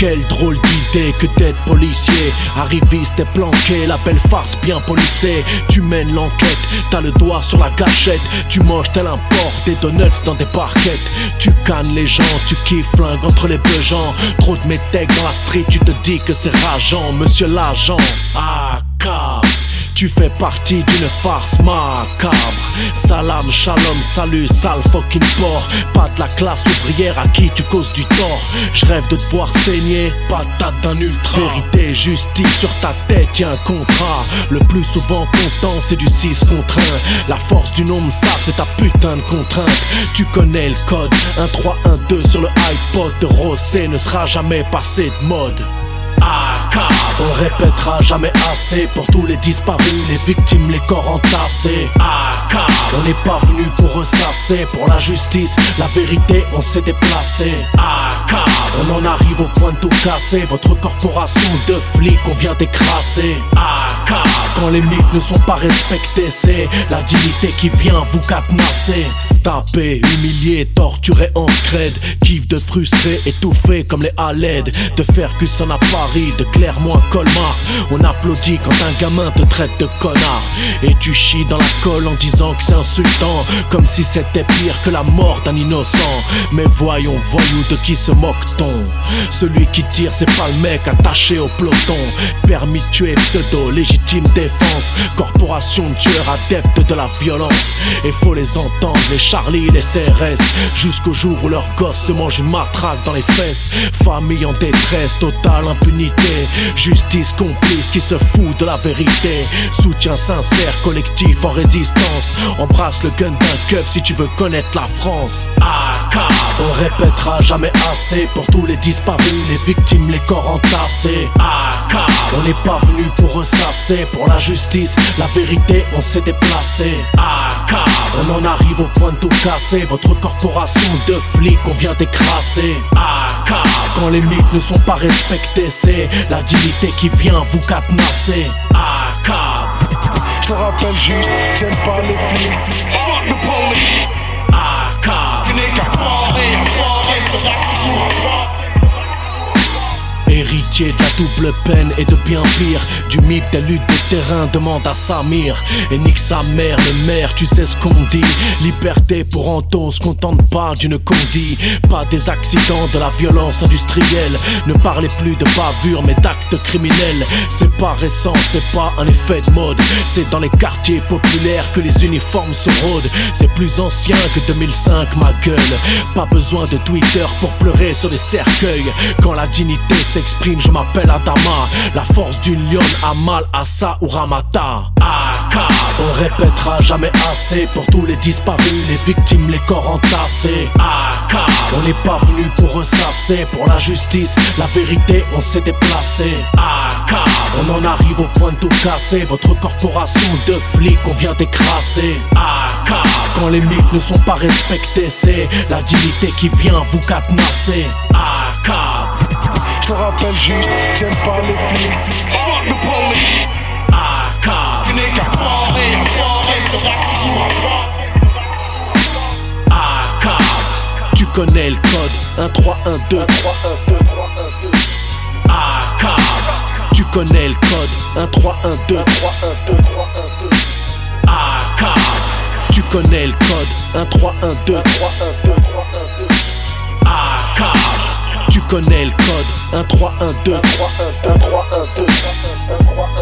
Quelle drôle d'idée que d'être policier. Arriviste et planqué, la belle farce bien polissée. Tu mènes l'enquête, t'as le doigt sur la gâchette. Tu manges tel un porc, des donuts dans des parquettes. Tu cannes les gens, tu kiffes flingue entre les deux gens. Trop de métèques dans la street, tu te dis que c'est rageant, monsieur l'agent. Ah, tu fais partie d'une farce macabre. Salam, shalom, salut, sale fucking porc. Pas de la classe ouvrière à qui tu causes du tort. Je rêve de te voir saigner, patate d'un ultra. Vérité, justice sur ta tête, y'a un contrat. Le plus souvent content, c'est du 6 contre 1. La force du nombre, ça, c'est ta putain de contrainte. Tu connais le code, 1, 3, 1, 2 sur le iPod de Rosé ne sera jamais passé de mode. On répétera jamais assez pour tous les disparus, les victimes, les corps entassés. On n'est pas venu pour ressasser, pour la justice, la vérité, on s'est déplacé. On en arrive au point de tout casser, votre corporation de flics, on vient d'écraser. Quand les mythes ne sont pas respectés, c'est la dignité qui vient vous cadenasser. Taper, humilier, torturer en scred, kiff de frustrer, étouffer comme les Haled, de Ferguson à Paris, de Clermont à Colmar. On applaudit quand un gamin te traite de connard. Et tu chies dans la colle en disant que c'est insultant, comme si c'était pire que la mort d'un innocent. Mais voyons, voyons de qui se moque-t-on? Celui qui tire, c'est pas le mec attaché au peloton. Permis de tuer, pseudo, légitime défense. Corporation de tueurs adeptes de la violence. Et faut les entendre, les Charlie, les CRS. Jusqu'au jour où leur gosse se mange une matraque dans les fesses. Famille en détresse, totale impunité. Justice complice qui se fout de la vérité. Soutien sincère, collectif en résistance. Embrasse le gun d'un cup si tu veux connaître la France. On répétera jamais assez pour tous les disparus, les victimes, les corps entassés. On n'est pas venu pour ressasser, pour la justice, la vérité, on s'est déplacé. On en arrive au point de tout casser, votre corporation de flics, on vient d'écraser. Quand les mythes ne sont pas respectés, c'est la dignité qui vient vous cadenasser. Je te rappelle juste, j'aime pas les flics. De la double peine et de bien pire. Du mythe des luttes de terrain demande à Samir. Et nique sa mère, le maire, tu sais ce qu'on dit. Liberté pour Anto, se contente pas d'une condi. Pas des accidents, de la violence industrielle. Ne parlez plus de bavure mais d'actes criminels. C'est pas récent, c'est pas un effet de mode. C'est dans les quartiers populaires que les uniformes se rôdent. C'est plus ancien que 2005 ma gueule. Pas besoin de Twitter pour pleurer sur des cercueils. Quand la dignité s'exprime, m'appelle Adama. La force d'une lionne à mal Assa ou Ramata On répétera jamais assez pour tous les disparus, les victimes, les corps entassés. On n'est pas venu pour ressasser, pour la justice, la vérité, on s'est déplacé. On en arrive au point de tout casser, votre corporation de flics, on vient d'écraser. Quand les mythes ne sont pas respectés, c'est la dignité qui vient vous cadenasser. Je te rappelle juste, j'aime pas les flics. Fuck the police. Tu n'es foiré. Tu connais le code 1 3 1 2 3 1 2 3 1 2 Tu connais le code 1 3 1 2 3 1 2 3 1 2 Tu connais le code 1 3 1 2 3 1 2 3 1 2 Tu connais le code. 1 3 1 2 3 1 2 3 1 2 1 3 1 2